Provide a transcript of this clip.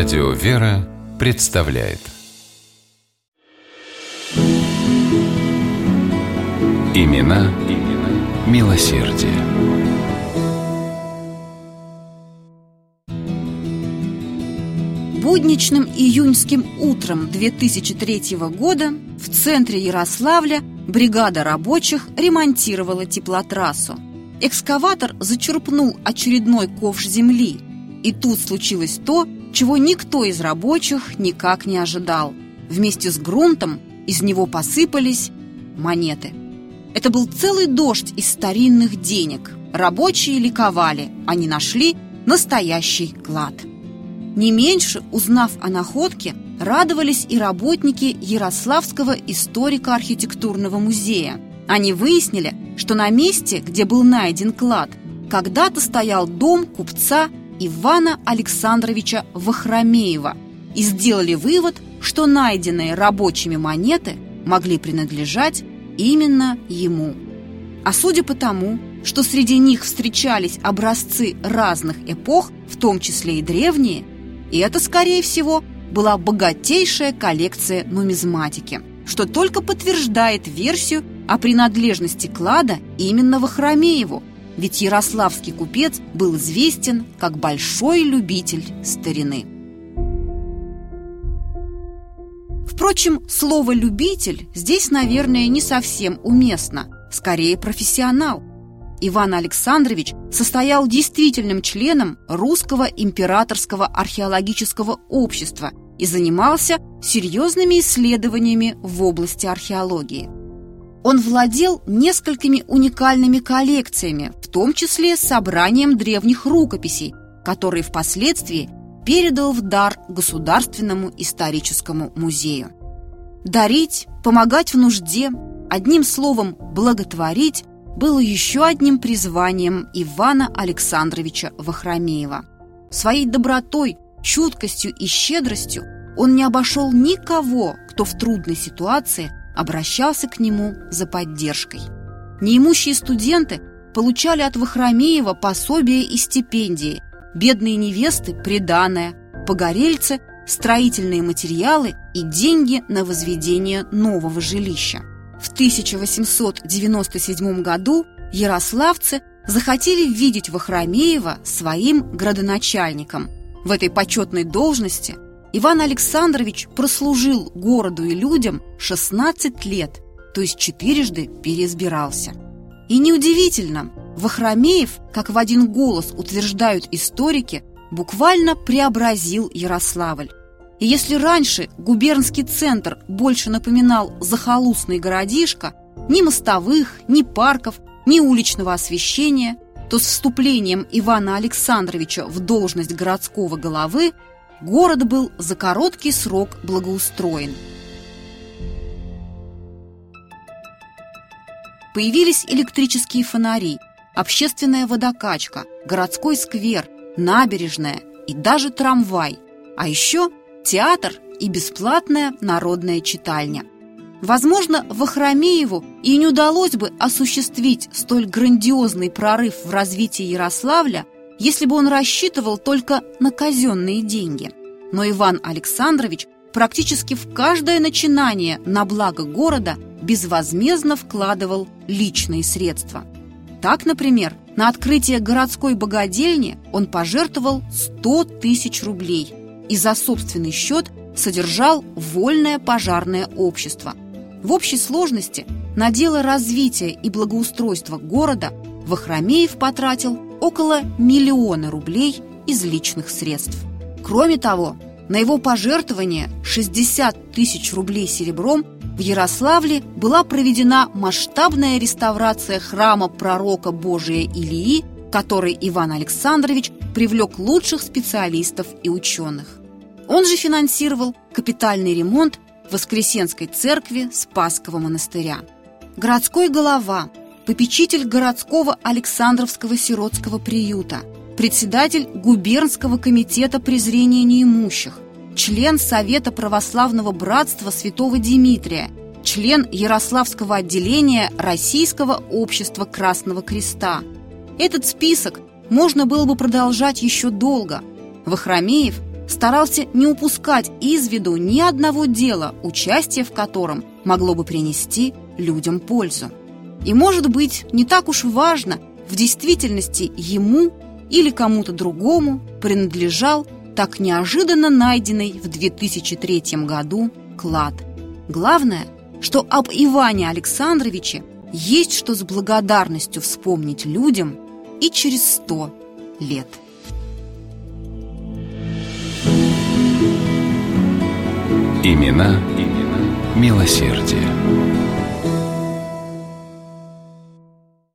Радио «Вера» представляет Имена, имена милосердие. Будничным июньским утром 2003 года в центре Ярославля бригада рабочих ремонтировала теплотрассу. Экскаватор зачерпнул очередной ковш земли, и тут случилось то, чего никто из рабочих никак не ожидал. Вместе с грунтом из него посыпались монеты. Это был целый дождь из старинных денег. Рабочие ликовали, они нашли настоящий клад. Не меньше, узнав о находке, радовались и работники Ярославского историко-архитектурного музея. Они выяснили, что на месте, где был найден клад, когда-то стоял дом купца Ивана Александровича Вахромеева и сделали вывод, что найденные рабочими монеты могли принадлежать именно ему. А судя по тому, что среди них встречались образцы разных эпох, в том числе и древние, и это, скорее всего, была богатейшая коллекция нумизматики, что только подтверждает версию о принадлежности клада именно Вахромееву, ведь ярославский купец был известен как большой любитель старины. Впрочем, слово «любитель» здесь, наверное, не совсем уместно, скорее профессионал. Иван Александрович состоял действительным членом Русского императорского археологического общества и занимался серьезными исследованиями в области археологии. Он владел несколькими уникальными коллекциями, в том числе собранием древних рукописей, которые впоследствии передал в дар Государственному историческому музею. Дарить, помогать в нужде, одним словом, благотворить было еще одним призванием Ивана Александровича Вахромеева. Своей добротой, чуткостью и щедростью он не обошел никого, кто в трудной ситуации обращался к нему за поддержкой. Неимущие студенты получали от Вахромеева пособия и стипендии, бедные невесты – приданое, погорельцы – строительные материалы и деньги на возведение нового жилища. В 1897 году ярославцы захотели видеть Вахромеева своим градоначальником. В этой почетной должности Иван Александрович прослужил городу и людям 16 лет, то есть четырежды переизбирался. И неудивительно, Вахромеев, как в один голос утверждают историки, буквально преобразил Ярославль. И если раньше губернский центр больше напоминал захолустный городишко, ни мостовых, ни парков, ни уличного освещения, то с вступлением Ивана Александровича в должность городского головы город был за короткий срок благоустроен. Появились электрические фонари, общественная водокачка, городской сквер, набережная и даже трамвай. А еще театр и бесплатная народная читальня. Возможно, Вахромееву и не удалось бы осуществить столь грандиозный прорыв в развитии Ярославля, если бы он рассчитывал только на казенные деньги. Но Иван Александрович практически в каждое начинание на благо города безвозмездно вкладывал личные средства. Так, например, на открытие городской богадельни он пожертвовал 100 тысяч рублей – и за собственный счет содержал вольное пожарное общество. В общей сложности на дело развития и благоустройства города Вахромеев потратил около миллиона рублей из личных средств. Кроме того, на его пожертвование 60 тысяч рублей серебром в Ярославле была проведена масштабная реставрация храма пророка Божия Илии, который Иван Александрович привлек лучших специалистов и ученых. Он же финансировал капитальный ремонт Воскресенской церкви Спасского монастыря. Городской голова, попечитель городского Александровского сиротского приюта, председатель губернского комитета презрения неимущих, член Совета православного братства святого Дмитрия, член Ярославского отделения Российского общества Красного Креста. Этот список можно было бы продолжать еще долго. Вахромеев – старался не упускать из виду ни одного дела, участие в котором могло бы принести людям пользу. И, может быть, не так уж важно, в действительности ему или кому-то другому принадлежал так неожиданно найденный в 2003 году клад. Главное, что об Иване Александровиче есть что с благодарностью вспомнить людям и через сто лет. Имена, имена милосердие.